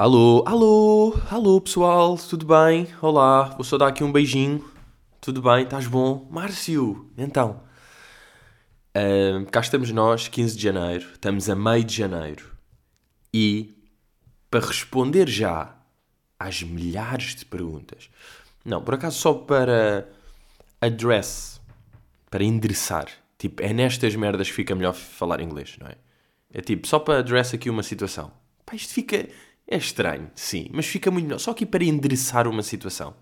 Alô, alô, alô, pessoal, tudo bem? Olá, vou só dar aqui um beijinho. Tudo bem? Estás bom? Márcio, então. cá estamos nós, 15 de janeiro, estamos a meio de janeiro. E para responder já às milhares de perguntas, não, por acaso só para address, para endereçar. Tipo, é nestas merdas que fica melhor falar inglês, não é? É tipo, só para address aqui uma situação. Pá, isto fica. É estranho, sim, mas fica muito melhor. Só aqui para endereçar uma situação.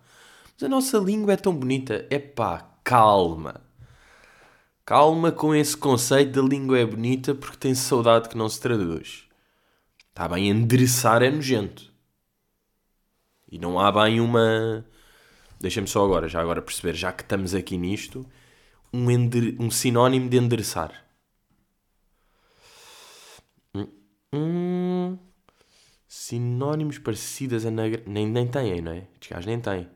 Mas a nossa língua é tão bonita. É pá, calma. Calma com esse conceito da língua é bonita porque tem saudade que não se traduz. Está bem, endereçar é nojento. E não há bem uma. Deixa-me só agora, já agora perceber, já que estamos aqui nisto, um, ender... um sinónimo de endereçar. Hum, sinónimos parecidos a negra... nem, nem têm, não é? Estes gajos nem têm.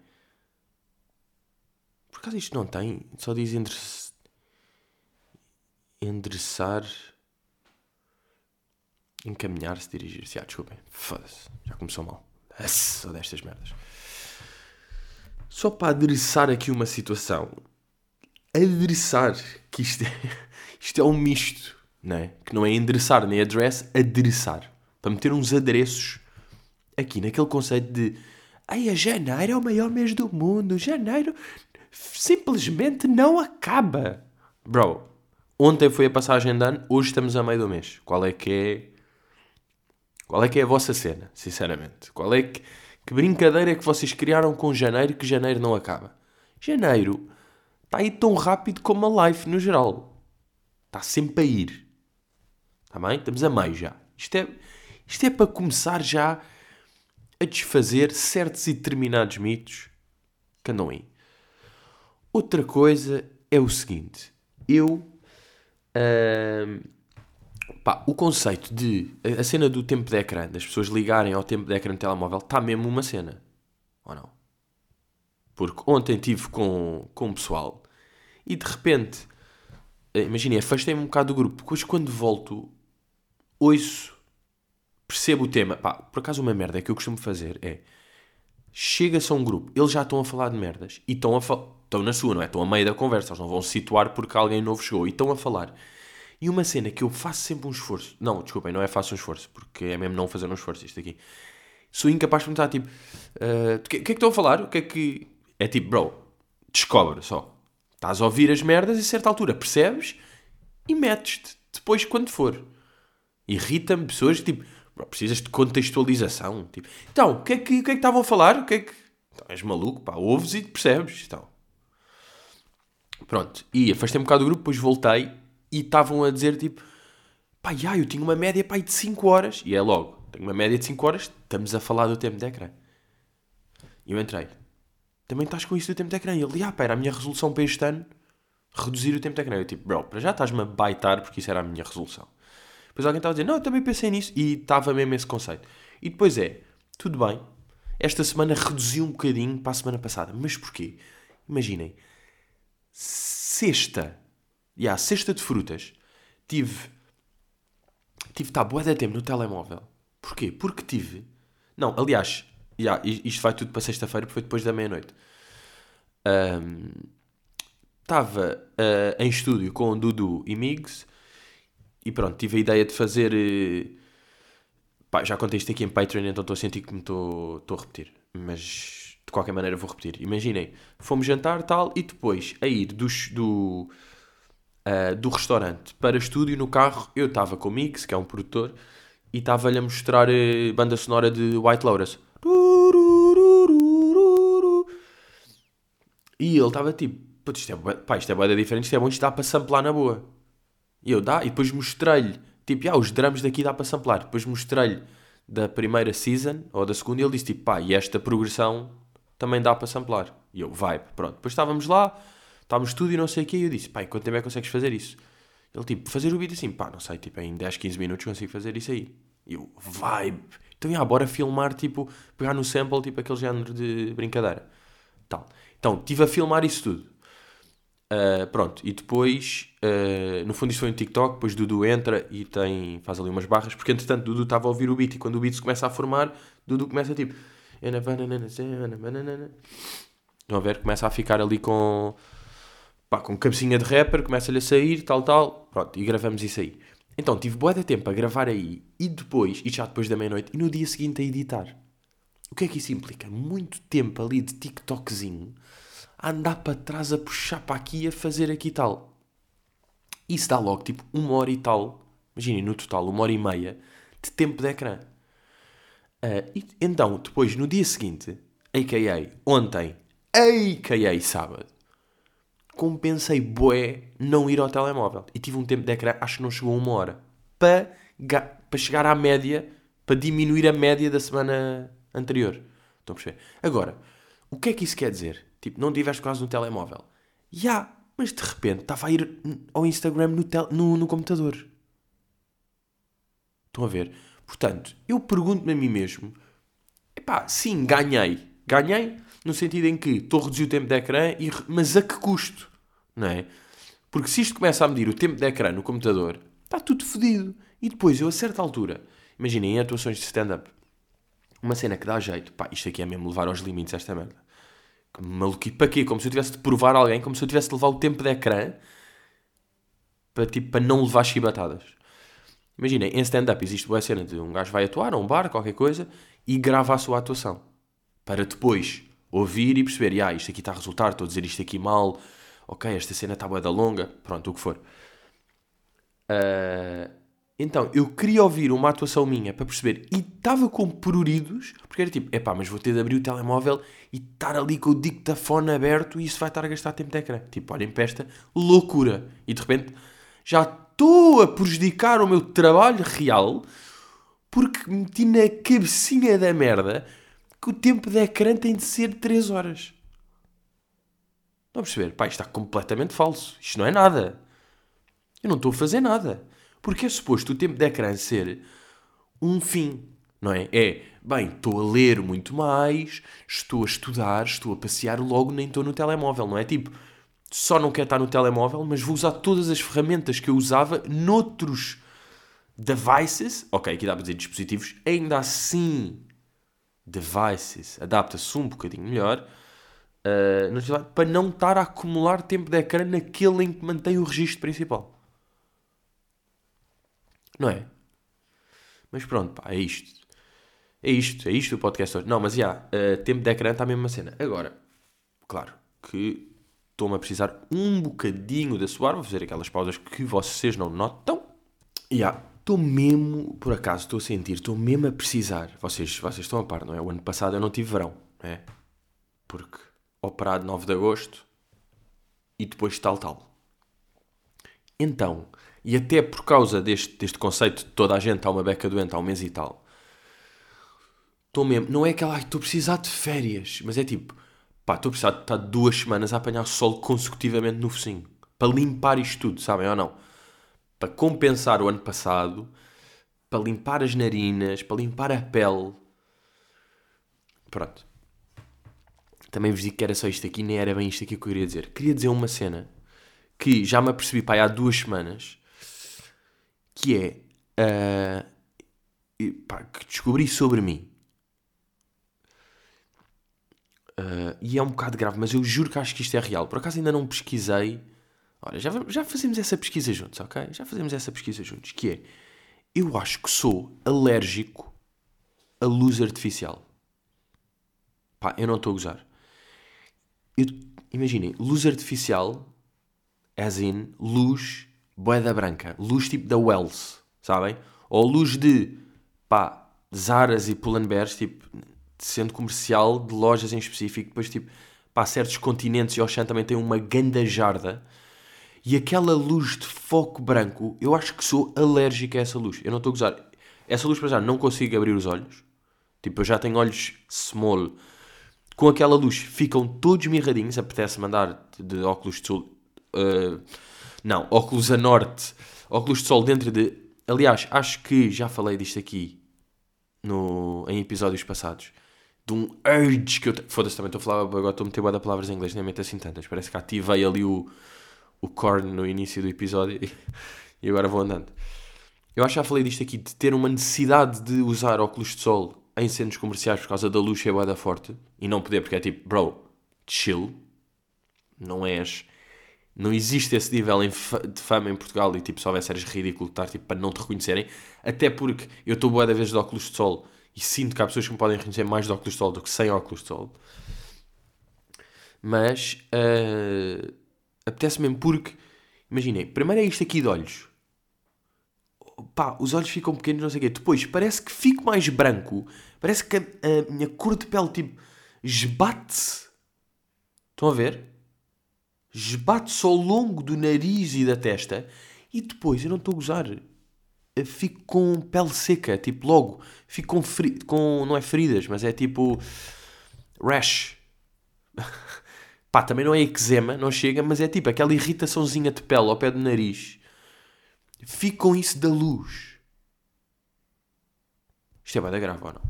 Por acaso isto não tem? Só diz endereçar. Endereçar. Encaminhar-se, dirigir-se. Ah, desculpem. Foda-se. Já começou mal. Ah, Só destas merdas. Só para adereçar aqui uma situação. Adereçar. Que isto é, isto é um misto. Não é? Que não é endereçar nem address. Adereçar. Para meter uns adereços aqui naquele conceito de. Ai, a janeiro é o maior mês do mundo. Janeiro simplesmente não acaba. Bro, ontem foi a passagem de ano, hoje estamos a meio do mês. Qual é que é. Qual é que é a vossa cena, sinceramente? Qual é que. Que brincadeira é que vocês criaram com janeiro que janeiro não acaba? Janeiro está aí tão rápido como a life no geral. Está sempre a ir. Está bem? Estamos a meio já. Isto é, isto é para começar já a desfazer certos e determinados mitos que andam aí. Outra coisa é o seguinte. Eu. pá, o conceito de. A cena do tempo de ecrã, das pessoas ligarem ao tempo de ecrã do telemóvel, está mesmo uma cena. Ou não? Porque ontem estive com, com o pessoal e de repente. eh, Imaginem, afastei-me um bocado do grupo. Depois, quando volto, ouço, percebo o tema. Pá, por acaso, uma merda que eu costumo fazer é chega-se a um grupo, eles já estão a falar de merdas e estão a estão na sua, não é? Estão a meio da conversa, eles não vão se situar porque alguém novo chegou e estão a falar. E uma cena que eu faço sempre um esforço, não, desculpem, não é faço um esforço, porque é mesmo não fazer um esforço isto aqui. Sou incapaz de perguntar, tipo, "Ah, o que, o que é que estão a falar? O que é que. É tipo, bro, descobre só. Estás a ouvir as merdas e a certa altura percebes e metes-te depois quando for. Irrita-me pessoas que tipo, precisas de contextualização. Tipo, então, o que é que, o que, é que estavam a falar? O que é que. Então, és maluco, pá, ouves e percebes. Então. Pronto, e afastei-me um bocado do grupo, depois voltei e estavam a dizer tipo, pá, já, eu tinha uma média pá, de 5 horas. E é logo, tenho uma média de 5 horas, estamos a falar do tempo de ecrã. E eu entrei, também estás com isso do tempo de ecrã? E ele, ah, pá, era a minha resolução para este ano, reduzir o tempo de ecrã. Eu tipo, bro, para já estás-me a baitar porque isso era a minha resolução. Depois alguém estava a dizer, não, eu também pensei nisso. E estava mesmo esse conceito. E depois é, tudo bem, esta semana reduziu um bocadinho para a semana passada. Mas porquê? Imaginem, sexta, e yeah, sexta de frutas, tive, tive, tá, bué de tempo no telemóvel. Porquê? Porque tive, não, aliás, yeah, isto vai tudo para sexta-feira porque foi depois da meia-noite. Estava ah, em estúdio com o Dudu e Migs e pronto, tive a ideia de fazer. eh, Pá, já contei isto aqui em Patreon, então estou a sentir que me estou a repetir. Mas de qualquer maneira vou repetir. Imaginem, fomos jantar tal e depois a ir do, ch- do, restaurante para estúdio no carro, eu estava com o Mix, que é um produtor, e estava-lhe a mostrar a banda sonora de White Lotus. E ele estava tipo, "Putz, isto é, pá, isto é diferente, isto é bom, isto dá para samplar na boa. E eu dá, e depois mostrei-lhe, tipo, ah, os drums daqui dá para samplar. Depois mostrei-lhe da primeira season, ou da segunda, e ele disse tipo, pá, e esta progressão também dá para samplar. E eu, vibe, pronto. Depois estávamos lá, estávamos tudo e não sei o quê, e eu disse, pá, em quanto tempo é que consegues fazer isso? Ele tipo, fazer o vídeo assim, pá, não sei, tipo, em 10, 15 minutos consigo fazer isso aí. E eu, vibe. Então, já, bora filmar, tipo, pegar no sample, tipo, aquele género de brincadeira. Tal. Então, estive a filmar isso tudo. Uh, pronto, e depois, uh, no fundo isto foi um TikTok, depois Dudu entra e tem, faz ali umas barras, porque entretanto Dudu estava a ouvir o beat e quando o beat se começa a formar, Dudu começa tipo... Estão a ver? Começa a ficar ali com... Pá, com cabecinha de rapper, começa-lhe a sair, tal, tal, pronto, e gravamos isso aí. Então, tive boa de tempo a gravar aí, e depois, e já depois da meia-noite, e no dia seguinte a editar. O que é que isso implica? Muito tempo ali de TikTokzinho, a andar para trás, a puxar para aqui, a fazer aqui e tal. Isso dá logo tipo uma hora e tal, imaginem no total, uma hora e meia de tempo de ecrã. Uh, e, então, depois, no dia seguinte, a.k.a. ontem, a.k.a. sábado, compensei bué não ir ao telemóvel. E tive um tempo de ecrã, acho que não chegou a uma hora, para, para chegar à média, para diminuir a média da semana anterior. Estão a perceber? Agora, o que é que isso quer dizer? Tipo, não tiveste quase no telemóvel. Já, yeah, mas de repente estava a ir ao Instagram no, tel no, no computador. Estão a ver? Portanto, eu pergunto-me a mim mesmo: epá, sim, ganhei. Ganhei no sentido em que estou a reduzir o tempo de ecrã, e, mas a que custo? Não é? Porque se isto começa a medir o tempo de ecrã no computador, está tudo fodido. E depois, eu a certa altura, imaginem, em atuações de stand-up, uma cena que dá jeito, pá, isto aqui é mesmo levar aos limites esta merda. Maluquice. Para quê? Como se eu tivesse de provar a alguém, como se eu tivesse de levar o tempo de ecrã para, tipo, para não levar chibatadas. Imaginem, em stand-up existe uma cena de um gajo vai atuar a um bar, qualquer coisa, e grava a sua atuação. Para depois ouvir e perceber, ah, isto aqui está a resultar, estou a dizer isto aqui mal, ok, esta cena está boa da longa, pronto, o que for. Uh, então, eu queria ouvir uma atuação minha para perceber e estava com pruridos, porque era tipo, epá, mas vou ter de abrir o telemóvel e estar ali com o dictafone aberto e isso vai estar a gastar tempo de ecrã. Tipo, olhem para esta loucura. E de repente já estou a prejudicar o meu trabalho real porque meti na cabecinha da merda que o tempo de ecrã tem de ser 3 horas. A perceber? Pá, isto está completamente falso. Isto não é nada. Eu não estou a fazer nada. Porque é suposto o tempo de ecrã ser um fim, não é? É, bem, estou a ler muito mais, estou a estudar, estou a passear, logo nem estou no telemóvel, não é? Tipo, só não quero estar no telemóvel, mas vou usar todas as ferramentas que eu usava noutros devices, ok, aqui dá para dizer dispositivos, ainda assim, devices, adapta-se um bocadinho melhor, uh, para não estar a acumular tempo de ecrã naquele em que mantém o registro principal. Não é? Mas pronto, pá, é isto. É isto, é isto o podcast hoje. Não, mas já, yeah, uh, tempo de ecrã está a mesma cena. Agora, claro que estou-me a precisar um bocadinho de suar, vou fazer aquelas pausas que vocês não notam. E yeah, estou mesmo, por acaso, estou a sentir, estou mesmo a precisar. Vocês, vocês estão a par, não é? O ano passado eu não tive verão, não é? Porque operado 9 de agosto e depois tal, tal. Então, e até por causa deste, deste conceito de toda a gente há uma beca doente há um mês e tal, estou mesmo, não é aquela, estou a precisar de férias, mas é tipo, pá, estou a precisar de estar duas semanas a apanhar sol consecutivamente no focinho, para limpar isto tudo, sabem ou não? Para compensar o ano passado, para limpar as narinas, para limpar a pele. Pronto. Também vos digo que era só isto aqui, nem era bem isto aqui que eu queria dizer. Queria dizer uma cena que já me apercebi, pá, há duas semanas que é uh, pá, que descobri sobre mim. Uh, e é um bocado grave, mas eu juro que acho que isto é real. Por acaso ainda não pesquisei. Olha, já, já fazemos essa pesquisa juntos, ok? Já fazemos essa pesquisa juntos. Que é, eu acho que sou alérgico a luz artificial. Pá, eu não estou a gozar. Imaginem, luz artificial, as in, luz boeda branca, luz tipo da Wells, sabem? Ou luz de, pá, Zaras e Pull&Bears, tipo, centro comercial, de lojas em específico, depois tipo, pá, certos continentes e Oxan também tem uma ganda jarda, e aquela luz de foco branco, eu acho que sou alérgico a essa luz. Eu não estou a gozar. Essa luz para já não consigo abrir os olhos. Tipo, eu já tenho olhos small. Com aquela luz ficam todos mirradinhos. Apetece mandar de óculos de sol. Uh, não, óculos a norte, óculos de sol dentro de. Aliás, acho que já falei disto aqui no, em episódios passados. De um urge que eu. Foda-se, também estou a falar. Agora estou a meter boa palavras em inglês, nem meto assim tantas. Parece que ativei ali o, o corn no início do episódio e agora vou andando. Eu acho que já falei disto aqui, de ter uma necessidade de usar óculos de sol em centros comerciais por causa da luz ser da forte e não poder, porque é tipo, bro, chill, não és. Não existe esse nível de fama em Portugal e tipo, se houvesse eres ridículo estar tipo, para não te reconhecerem. Até porque eu estou boa da vez de óculos de sol e sinto que há pessoas que me podem reconhecer mais de óculos de sol do que sem óculos de sol. Mas uh, apetece mesmo porque, imaginei, primeiro é isto aqui de olhos. Pá, os olhos ficam pequenos, não sei o quê. Depois parece que fico mais branco. Parece que a, a minha cor de pele tipo esbate-se. Estão a ver? Esbate-se ao longo do nariz e da testa e depois, eu não estou a gozar, fico com pele seca, tipo logo, fico com, com não é feridas, mas é tipo rash. Pá, também não é eczema, não chega, mas é tipo aquela irritaçãozinha de pele ao pé do nariz. Fico com isso da luz. Isto é bada grave ou não?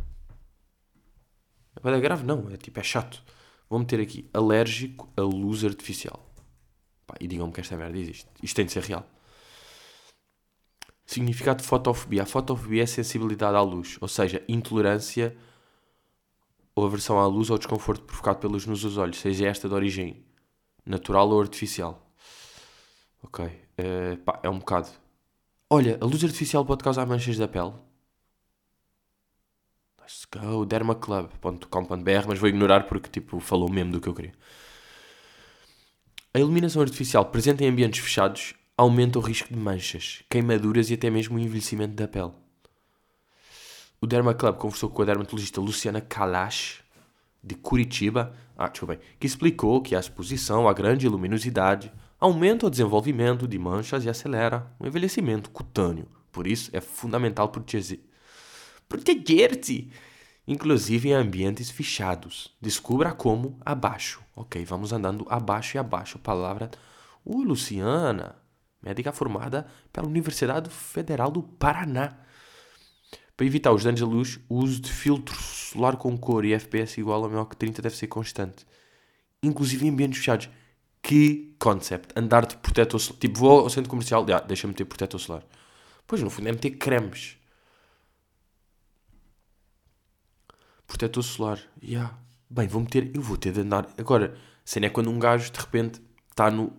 É bada grave? Não, é tipo, é chato. Vou meter aqui alérgico a luz artificial. Pá, e digam-me que esta merda existe. Isto tem de ser real. Significado de fotofobia. A fotofobia é sensibilidade à luz, ou seja, intolerância ou aversão à luz ou desconforto provocado pelos luz nos olhos, seja esta de origem natural ou artificial. Ok. Uh, pá, é um bocado. Olha, a luz artificial pode causar manchas da pele. Let's go, dermaclub.com.br, mas vou ignorar porque tipo, falou mesmo do que eu queria. A iluminação artificial presente em ambientes fechados aumenta o risco de manchas, queimaduras e até mesmo o envelhecimento da pele. O Derma Club conversou com a dermatologista Luciana Kalash, de Curitiba, ah, que explicou que a exposição à grande luminosidade aumenta o desenvolvimento de manchas e acelera o envelhecimento cutâneo. Por isso, é fundamental proteger-se inclusive em ambientes fechados. Descubra como abaixo. Ok, vamos andando abaixo e abaixo. Palavra. Ui, Luciana, médica formada pela Universidade Federal do Paraná. Para evitar os danos da luz, o uso de filtro solar com cor e FPS igual a maior que 30 deve ser constante. Inclusive em ambientes fechados. Que concept. Andar de protetor solar. Tipo, vou ao centro comercial, ah, deixa-me ter protetor solar. Pois, no fundo, é meter cremes. Protetor solar. Yeah. Bem, vou meter, eu vou ter de andar. Agora, cena é quando um gajo de repente está no.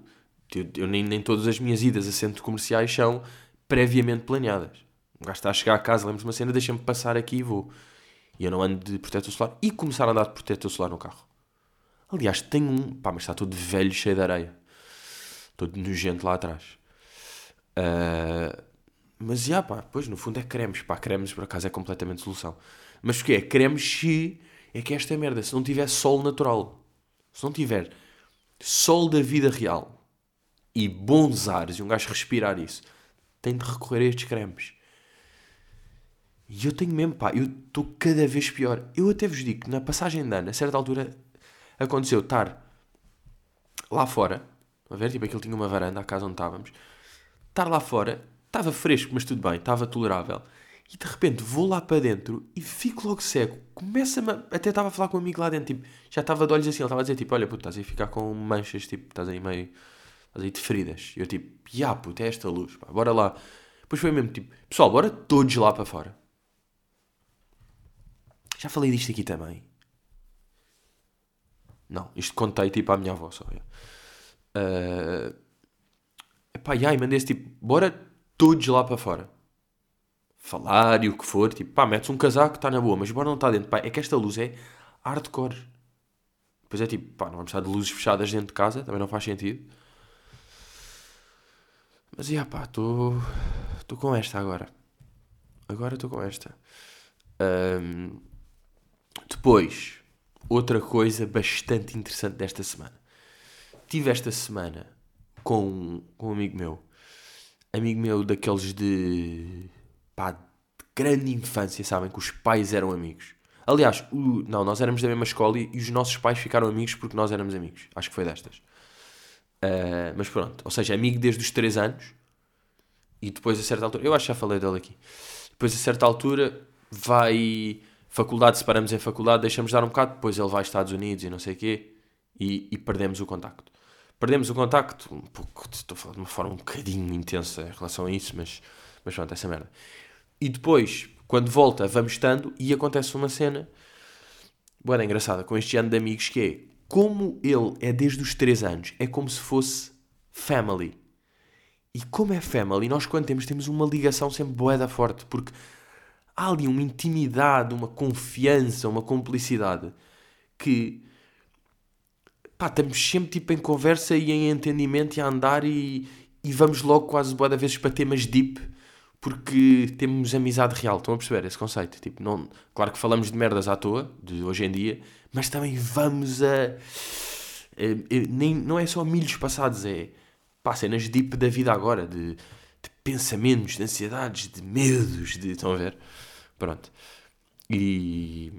Eu, eu, nem, nem todas as minhas idas a centros comerciais são previamente planeadas. Um gajo está a chegar a casa, lembro-me uma cena, deixa-me passar aqui e vou. E eu não ando de protetor solar. E começar a andar de protetor solar no carro. Aliás, tenho um. Pá, mas está todo velho, cheio de areia. Todo nojento lá atrás. Uh, mas já, pá, pois no fundo é cremes. Pá, cremes por acaso é completamente solução. Mas o que é? Cremes se é que esta merda, se não tiver sol natural, se não tiver sol da vida real e bons ares e um gajo respirar isso, tem de recorrer a estes cremes. E eu tenho mesmo, pá, eu estou cada vez pior. Eu até vos digo que na passagem de ano, a certa altura, aconteceu estar lá fora, a ver, tipo, aquilo tinha uma varanda, a casa onde estávamos, estar lá fora, estava fresco, mas tudo bem, estava tolerável. E de repente vou lá para dentro e fico logo cego. Começa-me. Até estava a falar com um amigo lá dentro, tipo, já estava de olhos assim. Ele estava a dizer, tipo, olha, puto, estás aí a ficar com manchas, tipo, estás aí meio. Estás aí de feridas. E eu, tipo, ya, puto, é esta luz, pá, bora lá. Depois foi mesmo, tipo, pessoal, bora todos lá para fora. Já falei disto aqui também. Não, isto contei, tipo, à minha avó só. Uh... Epá, aí, mandei-se, tipo, bora todos lá para fora falar e o que for, tipo, pá, metes um casaco, está na boa, mas bora não está dentro, pá, é que esta luz é hardcore. Depois é tipo, pá, não vamos estar de luzes fechadas dentro de casa, também não faz sentido. Mas, yeah, pá, estou com esta agora. Agora estou com esta. Um, depois, outra coisa bastante interessante desta semana. Tive esta semana com, com um amigo meu. Amigo meu daqueles de pá, de grande infância, sabem? Que os pais eram amigos. Aliás, o, não, nós éramos da mesma escola e, e, os nossos pais ficaram amigos porque nós éramos amigos. Acho que foi destas. Uh, mas pronto, ou seja, amigo desde os 3 anos e depois a certa altura, eu acho que já falei dele aqui. Depois a certa altura vai faculdade, separamos em faculdade, deixamos dar um bocado, depois ele vai aos Estados Unidos e não sei o quê e, e perdemos o contacto. Perdemos o contacto, um pouco, estou a falar de uma forma um bocadinho intensa em relação a isso, mas, mas pronto, essa merda. E depois, quando volta, vamos estando e acontece uma cena, boa, engraçada, com este ano de amigos, que é, como ele é desde os 3 anos, é como se fosse family. E como é family, nós quando temos, temos uma ligação sempre boeda forte, porque há ali uma intimidade, uma confiança, uma cumplicidade que pá, estamos sempre tipo em conversa e em entendimento e a andar e, e vamos logo quase boa vezes para temas deep porque temos amizade real. Estão a perceber esse conceito? Tipo, não, claro que falamos de merdas à toa, de hoje em dia, mas também vamos a. a nem, não é só milhos passados, é pá, cenas deep da vida agora, de, de pensamentos, de ansiedades, de medos, de. Estão a ver? Pronto. E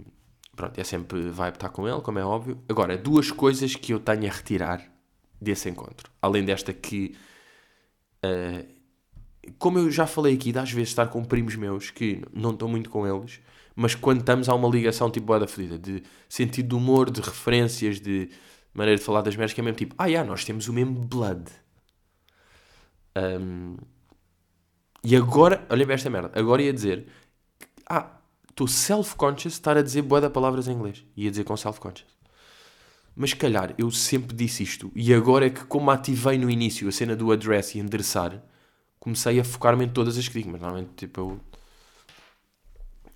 Pronto, é sempre vibe estar com ele, como é óbvio. Agora, duas coisas que eu tenho a retirar desse encontro. Além desta que, uh, como eu já falei aqui, às vezes estar com primos meus que não estou muito com eles, mas quando estamos há uma ligação tipo boa da fedida, de sentido de humor, de referências, de maneira de falar das merdas, que é mesmo tipo, ah, yeah, nós temos o mesmo blood. Um, e agora, olhem esta merda, agora ia dizer, ah, estou self-conscious estar a dizer boa palavras em inglês. Ia dizer com self-conscious. Mas calhar eu sempre disse isto e agora é que, como ativei no início a cena do address e endereçar, comecei a focar-me em todas as que digo. Mas normalmente, tipo, eu,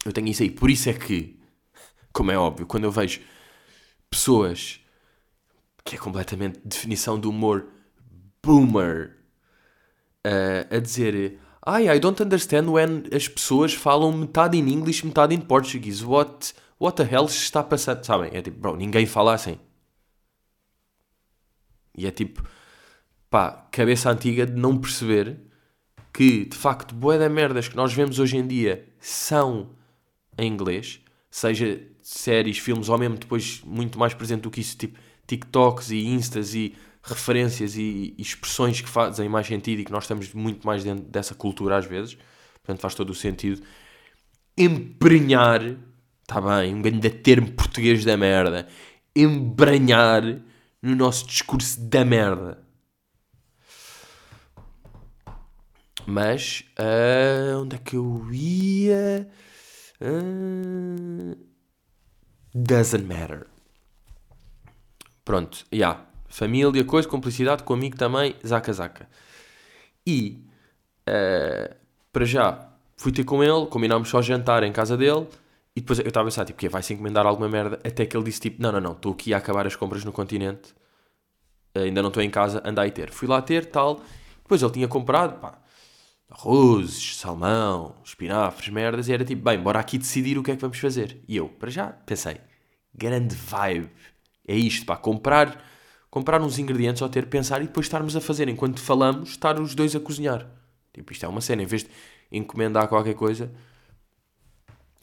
eu tenho isso aí. Por isso é que, como é óbvio, quando eu vejo pessoas que é completamente definição do humor boomer uh, a dizer Ai, I don't understand when as pessoas falam metade em inglês, metade em português. What, what the hell está passando? Sabem? É tipo, bro, ninguém fala assim. E é tipo, pá, cabeça antiga de não perceber que, de facto, boé da merdas que nós vemos hoje em dia são em inglês, seja séries, filmes, ou mesmo depois muito mais presente do que isso, tipo TikToks e Instas e referências e, e, expressões que fazem mais sentido e que nós estamos muito mais dentro dessa cultura às vezes. Portanto, faz todo o sentido. Emprenhar, está bem, um grande termo português da merda. Embranhar no nosso discurso da merda. Mas, uh, onde é que eu ia? Uh, doesn't matter. Pronto, já. Yeah. Família, coisa, cumplicidade, com amigo também, zaca zaca. E, uh, para já, fui ter com ele, combinámos só jantar em casa dele, e depois eu estava a pensar, tipo, que vai-se encomendar alguma merda, até que ele disse, tipo, não, não, não, estou aqui a acabar as compras no continente, ainda não estou em casa, anda aí ter. Fui lá ter, tal, depois ele tinha comprado, pá, arrozes, salmão, espinafres, merdas, e era tipo, bem, bora aqui decidir o que é que vamos fazer. E eu, para já, pensei, grande vibe, é isto, pá, comprar comprar uns ingredientes ou ter, pensar e depois estarmos a fazer, enquanto falamos, estar os dois a cozinhar. Tipo, isto é uma cena, em vez de encomendar qualquer coisa,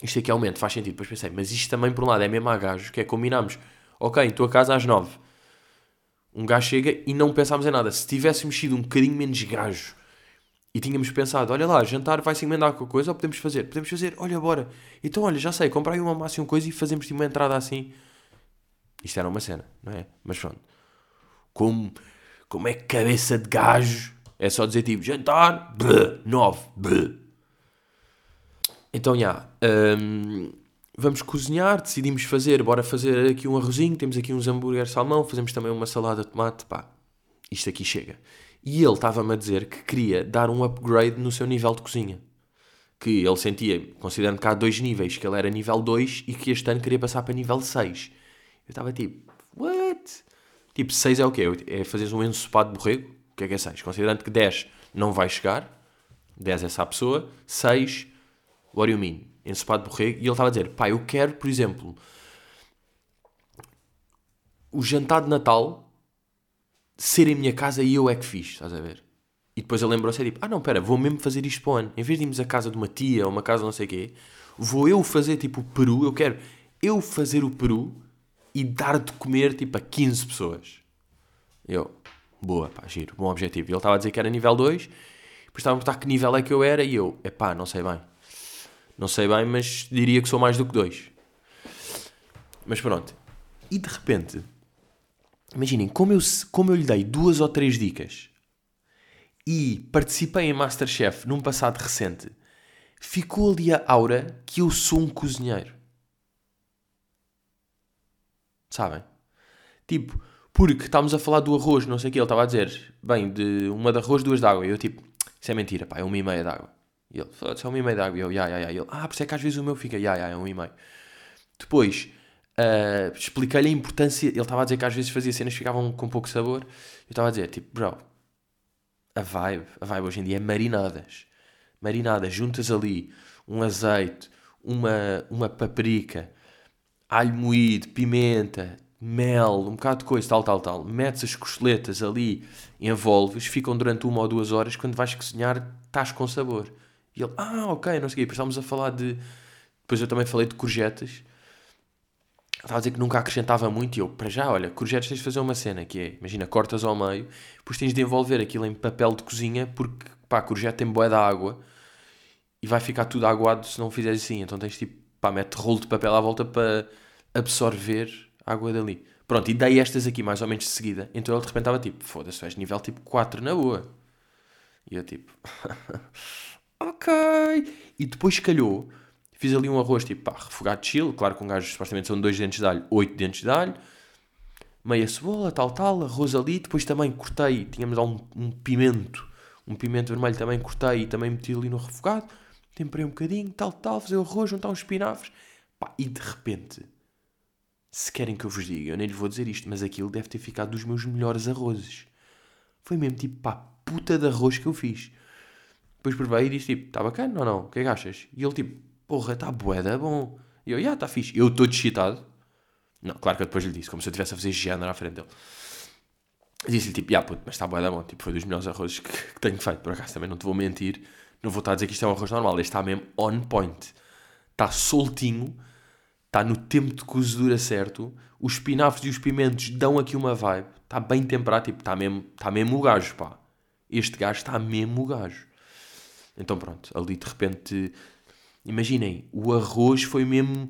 isto aqui aumenta, faz sentido. Depois pensei, mas isto também por um lado é mesmo a gajos, que é combinamos, ok, em tua casa às nove, um gajo chega e não pensámos em nada. Se tivéssemos sido um bocadinho menos gajo e tínhamos pensado, olha lá, jantar vai-se com a coisa ou podemos fazer? Podemos fazer, olha, bora. Então, olha, já sei, comprar uma massa e uma coisa e fazemos tipo uma entrada assim. Isto era uma cena, não é? Mas pronto como, como é cabeça de gajo. É só dizer tipo, jantar, bleh, nove. Então, já, um, vamos cozinhar, decidimos fazer, bora fazer aqui um arrozinho, temos aqui uns hambúrgueres salmão, fazemos também uma salada de tomate, pá, isto aqui chega. E ele estava-me a dizer que queria dar um upgrade no seu nível de cozinha. Que ele sentia, considerando que há dois níveis, que ele era nível 2 e que este ano queria passar para nível 6. Eu estava tipo? Tipo, 6 é o quê? É fazeres um ensopado de borrego? O que é que é 6? Considerando que 10 não vai chegar, 10 é essa pessoa, 6, what do you mean? Ensopado de borrego. E ele estava a dizer, pá, eu quero, por exemplo, o jantar de Natal ser em minha casa e eu é que fiz, estás a ver? E depois ele lembrou-se, tipo, ah não, pera, vou mesmo fazer isto para o ano. Em vez de irmos à casa de uma tia ou uma casa não sei o quê, vou eu fazer tipo o peru, eu quero eu fazer o peru e dar de comer tipo a 15 pessoas. Eu, boa, pá, giro, bom objetivo. Ele estava a dizer que era nível 2, depois estava a perguntar que nível é que eu era e eu, é pá, não sei bem. Não sei bem, mas diria que sou mais do que 2. Mas pronto. E de repente, imaginem, como eu, como eu lhe dei duas ou três dicas e participei em Masterchef num passado recente, ficou ali a aura que eu sou um cozinheiro. Sabem? Tipo, porque estávamos a falar do arroz, não sei o que, ele estava a dizer, bem, de uma de arroz, duas de água. E eu tipo, isso é mentira, pá, é uma e meia de água. E ele, foda-se, é uma e meia de água. E eu, ya, ya, ya. Ele, ah, por isso é que às vezes o meu fica, ya, ya, é um e meio. Depois, uh, expliquei-lhe a importância, ele estava a dizer que às vezes fazia cenas que ficavam com pouco sabor. Eu estava a dizer, tipo, bro, a vibe, a vibe hoje em dia é marinadas. Marinadas, juntas ali um azeite, uma, uma paprika, alho moído, pimenta, mel, um bocado de coisa, tal, tal, tal. Metes as costeletas ali, envolves, ficam durante uma ou duas horas. Quando vais cozinhar, estás com sabor. E ele, ah, ok, não sei o quê. Estávamos a falar de. Depois eu também falei de courgettes. Estava a dizer que nunca acrescentava muito. E eu, para já, olha, courgettes tens de fazer uma cena que é, imagina, cortas ao meio, depois tens de envolver aquilo em papel de cozinha, porque, pá, courgette tem boé da água e vai ficar tudo aguado se não fizeres assim. Então tens tipo, pá, mete rolo de papel à volta para absorver água dali. Pronto, e dei estas aqui mais ou menos de seguida. Então ele de repente estava tipo, foda-se, és nível tipo 4 na boa. E eu tipo, ok. E depois calhou, fiz ali um arroz tipo, pá, refogado de chile, claro que um gajo supostamente são 2 dentes de alho, 8 dentes de alho, meia cebola, tal, tal, arroz ali. Depois também cortei, tínhamos lá um, um pimento, um pimento vermelho também cortei e também meti ali no refogado. Temperei um bocadinho, tal, tal, fazer o arroz, juntar uns espinafres. Pá, e de repente se querem que eu vos diga, eu nem lhes vou dizer isto, mas aquilo deve ter ficado dos meus melhores arrozes. Foi mesmo tipo, pá, puta de arroz que eu fiz. Depois provei e disse tipo, está bacana ou não? O que é que achas? E ele tipo, porra, está boeda bom. E eu, já, está fixe. Eu estou excitado. Não, claro que eu depois lhe disse, como se eu estivesse a fazer género à frente dele. Disse-lhe tipo, já puto, mas está boeda bom. Tipo, foi dos melhores arrozes que, que, tenho feito. Por acaso também não te vou mentir. Não vou estar a dizer que isto é um arroz normal. Este está mesmo on point. Está soltinho está no tempo de cozedura certo, os espinafres e os pimentos dão aqui uma vibe, está bem temperado, tipo, está mesmo, está mesmo o gajo, pá. Este gajo está mesmo o gajo. Então pronto, ali de repente, imaginem, o arroz foi mesmo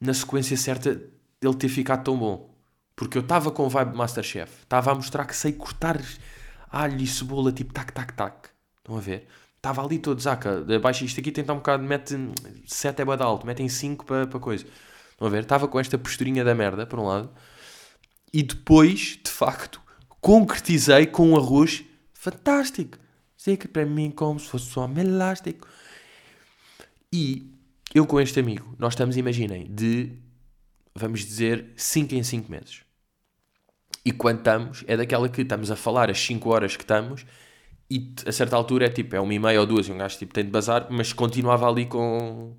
na sequência certa dele ter ficado tão bom. Porque eu estava com vibe Masterchef, estava a mostrar que sei cortar alho e cebola, tipo tac, tac, tac. Estão a ver? Estava ali todo, zaca, baixa isto aqui, tenta um bocado, mete 7 é bada alto, metem 5 para, coisa. Estão a ver? Estava com esta posturinha da merda, por um lado. E depois, de facto, concretizei com um arroz fantástico. Seca para mim como se fosse só um elástico. E eu com este amigo, nós estamos, imaginem, de, vamos dizer, 5 em 5 meses. E quando estamos, é daquela que estamos a falar as 5 horas que estamos e a certa altura é tipo, é uma e meia ou duas e um gajo tipo, tem de bazar, mas continuava ali com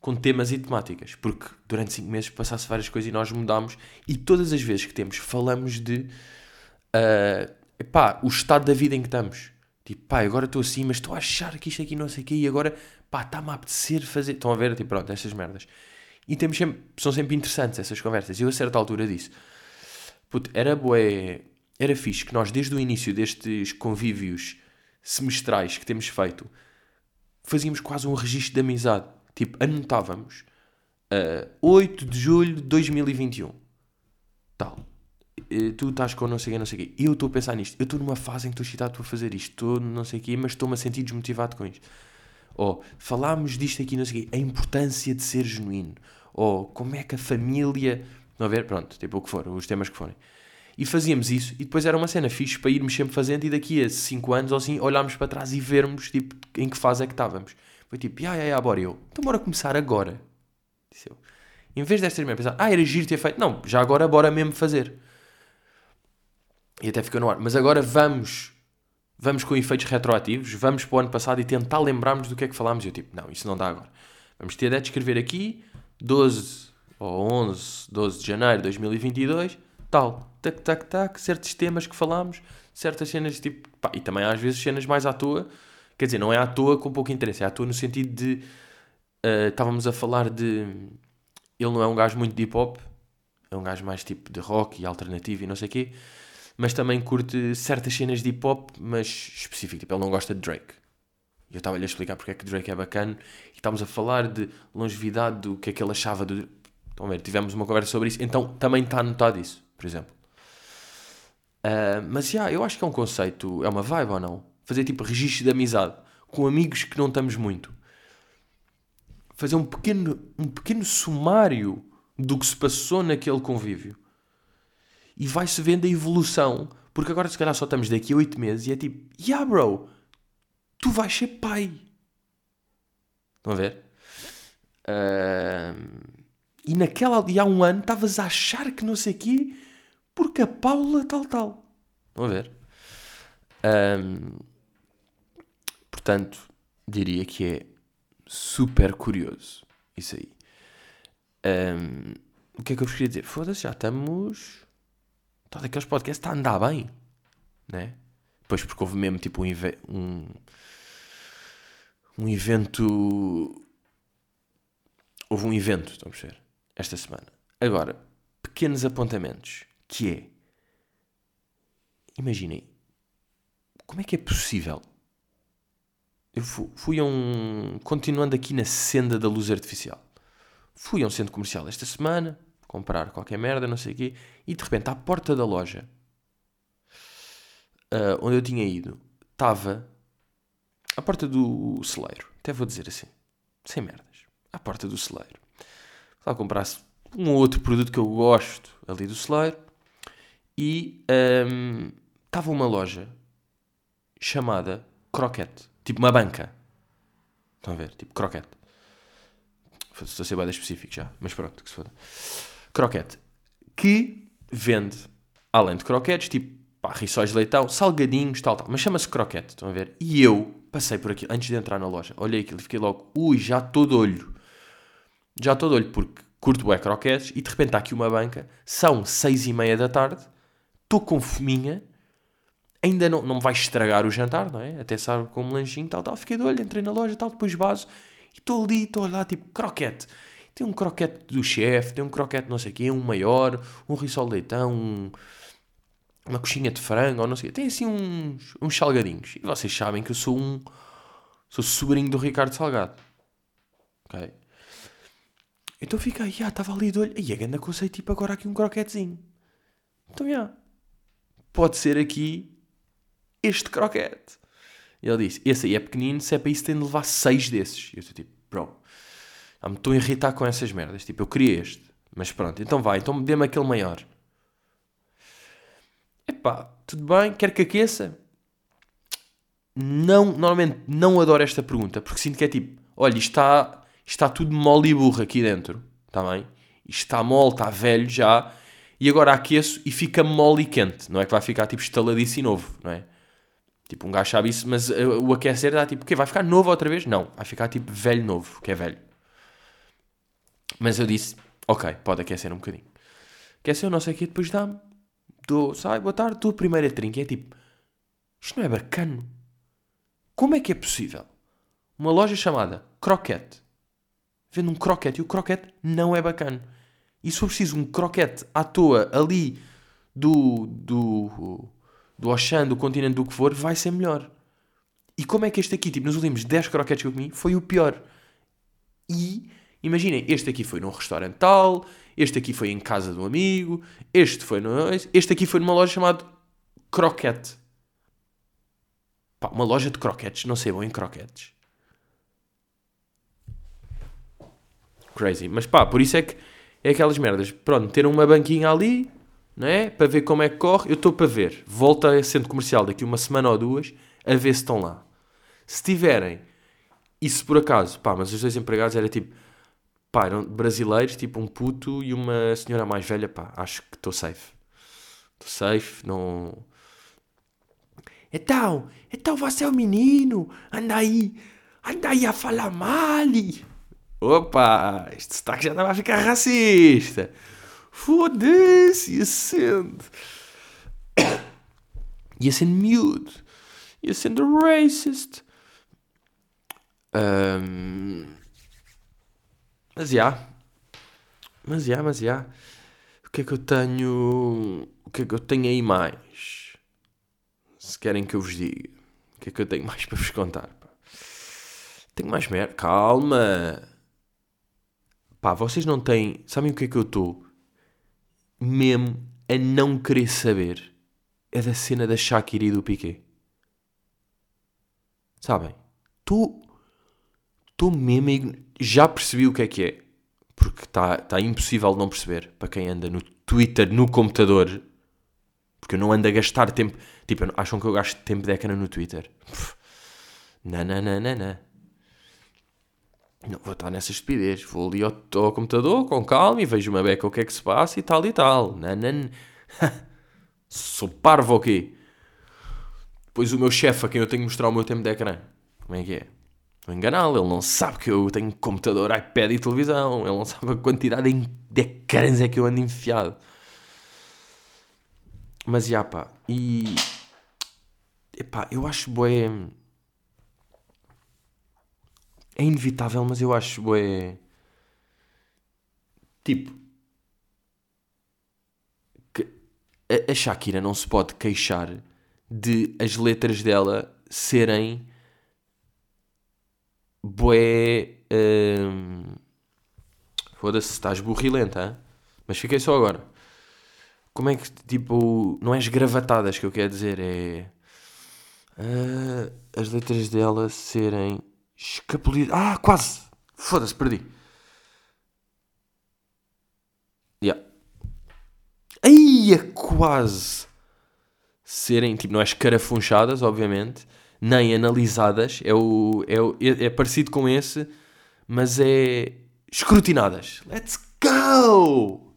com temas e temáticas, porque durante 5 meses passasse várias coisas e nós mudámos, e todas as vezes que temos falamos de uh, o estado da vida em que estamos. Tipo, pá, agora estou assim, mas estou a achar que isto aqui não sei o quê, e agora, pá, está-me a apetecer fazer. Estão a ver? Tipo, pronto, estas merdas. E temos sempre, são sempre interessantes essas conversas. E eu a certa altura disse, puto, era boé, era fixe que nós desde o início destes convívios semestrais que temos feito, fazíamos quase um registro de amizade Tipo, anotávamos uh, 8 de julho de 2021. Tal. Tu estás com não sei quê, não sei quê. Eu estou a pensar nisto. Eu estou numa fase em que estou excitado para fazer isto. Estou não sei quê, mas estou-me a sentir desmotivado com isto. Ou falámos disto aqui, não sei quê. A importância de ser genuíno. Ou como é que a família. Não a ver? Pronto, tipo o que for, os temas que forem. E fazíamos isso, e depois era uma cena fixe para irmos sempre fazendo, e daqui a 5 anos ou assim, olharmos para trás e vermos tipo, em que fase é que estávamos. Foi tipo, ya, ya, ya, bora eu. Então bora começar agora. Disse eu. Em vez destas mesmo pensar, ah, era giro ter feito. Não, já agora bora mesmo fazer. E até ficou no ar. Mas agora vamos, vamos com efeitos retroativos, vamos para o ano passado e tentar lembrarmos do que é que falámos. E eu tipo, não, isso não dá agora. Vamos ter de escrever aqui, 12 ou 11, 12 de janeiro de 2022, tal, tac, tac, tac, certos temas que falámos, certas cenas tipo, pá, e também às vezes cenas mais à toa, Quer dizer, não é à toa com pouco interesse, é à toa no sentido de. Uh, estávamos a falar de. Ele não é um gajo muito de hip hop, é um gajo mais tipo de rock e alternativo e não sei o quê, mas também curte certas cenas de hip hop, mas específico, tipo, ele não gosta de Drake. E eu estava-lhe a explicar porque é que Drake é bacana e estávamos a falar de longevidade, do que é que ele achava do. Estão a ver, tivemos uma conversa sobre isso, então também está anotado isso, por exemplo. Uh, mas já, yeah, eu acho que é um conceito, é uma vibe ou não? Fazer tipo registro de amizade com amigos que não estamos muito. Fazer um pequeno, um pequeno sumário do que se passou naquele convívio. E vai-se vendo a evolução. Porque agora, se calhar, só estamos daqui a 8 meses e é tipo, yeah, bro, tu vais ser pai. Estão a ver? Uh, e naquela, e há um ano, estavas a achar que não sei o quê, porque a Paula tal, tal. A ver? Um, portanto, diria que é super curioso isso aí. Um, o que é que eu vos queria dizer? Foda-se, já estamos. Está daqueles podcasts, está a andar bem. Né? Depois, porque houve mesmo tipo um, um, um evento. Houve um evento, estão a perceber? Esta semana. Agora, pequenos apontamentos. Que é. Imaginem. Como é que é possível? Eu fui a um. Continuando aqui na senda da luz artificial. Fui a um centro comercial esta semana, comprar qualquer merda, não sei o quê, e de repente, à porta da loja uh, onde eu tinha ido, estava à porta do celeiro. Até vou dizer assim, sem merdas. À porta do celeiro. Lá comprasse um outro produto que eu gosto ali do celeiro e um, estava uma loja chamada Croquete. Tipo uma banca. Estão a ver? Tipo croquete. Estou a ser bem específico já, mas pronto, que se foda. Croquete. Que vende, além de croquetes, tipo pá, de leitão, salgadinhos, tal, tal. Mas chama-se croquete, estão a ver? E eu passei por aquilo, antes de entrar na loja, olhei aquilo e fiquei logo, ui, já estou de olho. Já estou de olho, porque curto bué croquetes e de repente está aqui uma banca, são seis e meia da tarde, estou com fominha, ainda não, não me vai estragar o jantar, não é? Até sabe como lanchinho, tal, tal. Fiquei de olho, entrei na loja, tal, depois base e estou ali, estou olhar, tipo, croquete. Tem um croquete do chefe, tem um croquete não sei o quê, um maior, um rissol de leitão, um, uma coxinha de frango, ou não sei Tem assim uns, uns salgadinhos. E vocês sabem que eu sou um... Sou sobrinho do Ricardo Salgado. Ok? Então aí, ah, estava ali de olho. E a ganda conceito, tipo, agora aqui um croquetezinho. Então, já. Pode ser aqui este croquete. E ele disse, esse aí é pequenino, se é para isso tem de levar seis desses. E eu estou tipo, bro, me estou a irritar com essas merdas. Tipo, eu queria este. Mas pronto, então vai, então dê-me aquele maior. Epá, tudo bem, quer que aqueça? Não, normalmente não adoro esta pergunta, porque sinto que é tipo, olha, está, está tudo mole e burro aqui dentro, está bem? Isto está mole, está velho já, e agora aqueço e fica mole e quente, não é que vai ficar tipo estaladiço e novo, não é? Tipo, um gajo sabe isso, mas uh, o aquecer dá tipo, o quê? Vai ficar novo outra vez? Não, vai ficar tipo velho novo, que é velho. Mas eu disse, ok, pode aquecer um bocadinho. Aqueceu, não sei o quê, depois dá-me. Dou, sai, boa tarde, tua primeira trinca. É tipo, isto não é bacana. Como é que é possível? Uma loja chamada Croquete vende um croquete e o croquete não é bacana. E se for preciso um croquete à toa ali do, do do Auchan, do continente, do que for, vai ser melhor. E como é que este aqui, tipo, nos últimos 10 croquetes que eu comi, foi o pior. E, imaginem, este aqui foi num restaurante tal, este aqui foi em casa de um amigo, este foi no... Este aqui foi numa loja chamada Croquete. Pá, uma loja de croquetes, não sei bom em croquetes. Crazy. Mas pá, por isso é que é aquelas merdas. Pronto, ter uma banquinha ali, não é? Para ver como é que corre. Eu estou para ver. Volta a centro comercial daqui uma semana ou duas a ver se estão lá. Se tiverem, e se por acaso, pá, mas os dois empregados era tipo, pá, eram brasileiros, tipo um puto e uma senhora mais velha, pá, acho que estou safe. Estou safe, não. Então, então você é o menino, anda aí, anda aí a falar mal. Opa, este sotaque já estava a ficar racista. Foda-se, ia sendo. ia sendo miúdo. Ia sendo racist. Um, mas já. Mas já, mas já. O que é que eu tenho. O que é que eu tenho aí mais? Se querem que eu vos diga. O que é que eu tenho mais para vos contar? Tenho mais merda. Calma. Pá, vocês não têm. Sabem o que é que eu estou? mesmo a não querer saber. é da cena da Shakira e do Piqué. Sabem? Estou. Estou mesmo. Já percebi o que é que é. Porque está tá impossível não perceber para quem anda no Twitter, no computador. Porque eu não ando a gastar tempo. Tipo, acham que eu gasto tempo de ecrã no Twitter? Não, não, não, não, não. Não vou estar nessa estupidez. Vou ali ao, ao computador com calma e vejo uma beca o que é que se passa e tal e tal. Não. Sou parvo quê? Depois o meu chefe a quem eu tenho que mostrar o meu tempo de ecrã. Como é que é? Vou enganá-lo. Ele não sabe que eu tenho computador, iPad e televisão. Ele não sabe a quantidade de ecrãs é que eu ando enfiado. Mas, já pá. E... Epá, eu acho bué... É inevitável, mas eu acho bué... Tipo... que a, Shakira não se pode queixar de as letras dela serem bué. hum, Foda-se, estás burrilenta, hã? mas fiquei só agora. Como é que, tipo, não é esgravatadas que eu quero dizer, é. ah, as letras dela serem escapulidas. Ah, quase! Foda-se, perdi. Yeah. É quase! serem, tipo, não é escarafunchadas, obviamente, nem analisadas, é, o, é, o- é, é parecido com esse, mas é escrutinadas. Let's go!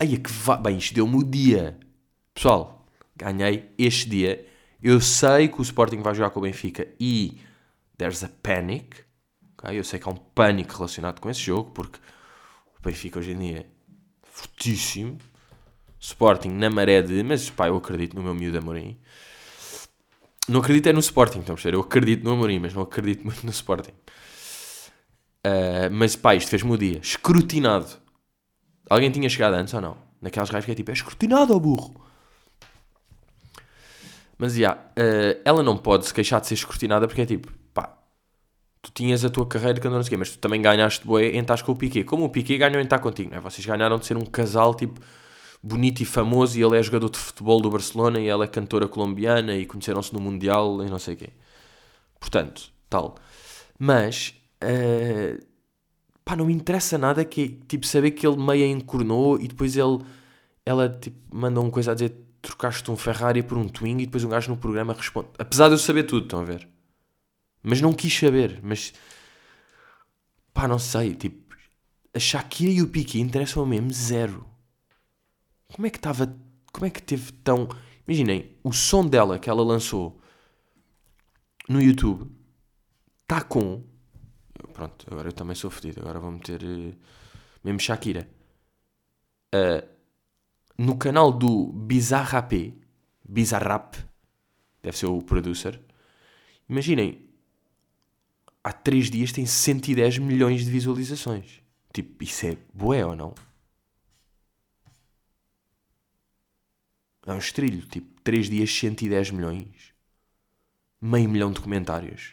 É que va... Bem, isto deu-me o dia. Pessoal, ganhei este dia. Eu sei que o Sporting vai jogar com o Benfica e there's a panic. ok? Eu sei que há um pânico relacionado com esse jogo, porque o Benfica hoje em dia é fortíssimo. Sporting na maré de. Mas pá, eu acredito no meu miúdo Amorim. Não acredito é no Sporting, estão a perceber? Eu acredito no Amorim, mas não acredito muito no Sporting. Ah, mas pá, isto fez-me o dia. Escrutinado. Alguém tinha chegado antes ou não? Naquelas raios que é tipo, é escrutinado, ó burro. Mas já, ah, ela não pode se queixar de ser escrutinada porque é tipo, tu tinhas a tua carreira que andou não sei o quê, mas tu também ganhaste bué em estás com o Piqué. Como o Piqué ganhou em estar contigo, não é? Vocês ganharam de ser um casal tipo bonito e famoso e ele é jogador de futebol do Barcelona e ela é cantora colombiana e conheceram-se no Mundial e não sei o quê. Portanto, tal. Mas, eh, pá, não me interessa nada que, tipo, saber que ele meio a encornou e depois ele, ela, tipo, manda uma coisa a dizer trocaste um Ferrari por um Twingo e depois um gajo no programa responde. Apesar de eu saber tudo, estão a ver? Mas não quis saber, mas, pá, não sei, tipo, a Shakira e o Piqué interessam mesmo zero. Como é que estava. Como é que teve tão. Imaginem, o som dela que ela lançou no YouTube está com. Pronto, agora eu também sou fedido. Agora vou meter. eh, mesmo Shakira. Ah, no canal do Bizarrap. Bizarrap. Deve ser o producer. Imaginem. Há 3 dias tem 110 milhões de visualizações. Tipo, isso é bué ou não? É um estrilho, tipo, 3 dias 110 milhões. Meio milhão de comentários.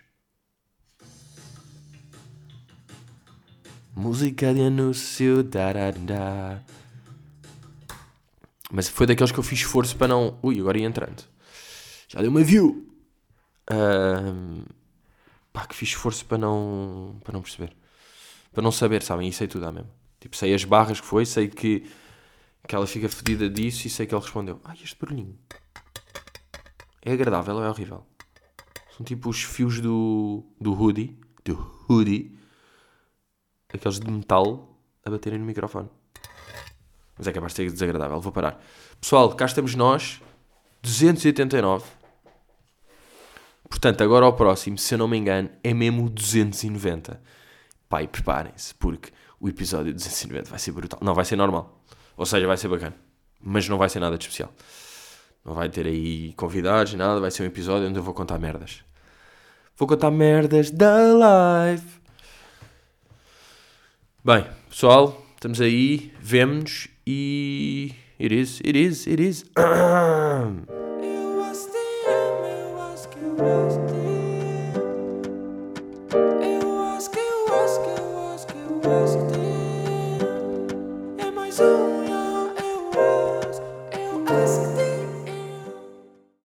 Música de anúncio, darará. Mas foi daqueles que eu fiz esforço para não. Ui, agora ia entrando. Já deu uma view. Ahm, Pá, que fiz esforço para não. para não perceber. Para não saber, sabem? E sei tudo, há mesmo. Tipo, sei as barras que foi, sei que que ela fica fedida disso e sei que ele respondeu: Ai, este barulhinho é agradável ou é horrível? São tipo os fios do, do hoodie, do hoodie, aqueles de metal a baterem no microfone. Mas é capaz de ser desagradável, vou parar. Pessoal, cá estamos nós, 289. Portanto, agora ao próximo, se eu não me engano, é mesmo o 290. Pai, preparem-se, porque o episódio 290 vai ser brutal. Não, vai ser normal. Ou seja, vai ser bacana. Mas não vai ser nada de especial. Não vai ter aí convidados, nada. Vai ser um episódio onde eu vou contar merdas. Vou contar merdas da live. Bem, pessoal, estamos aí. Vemo-nos e. It is, it is, it is. acho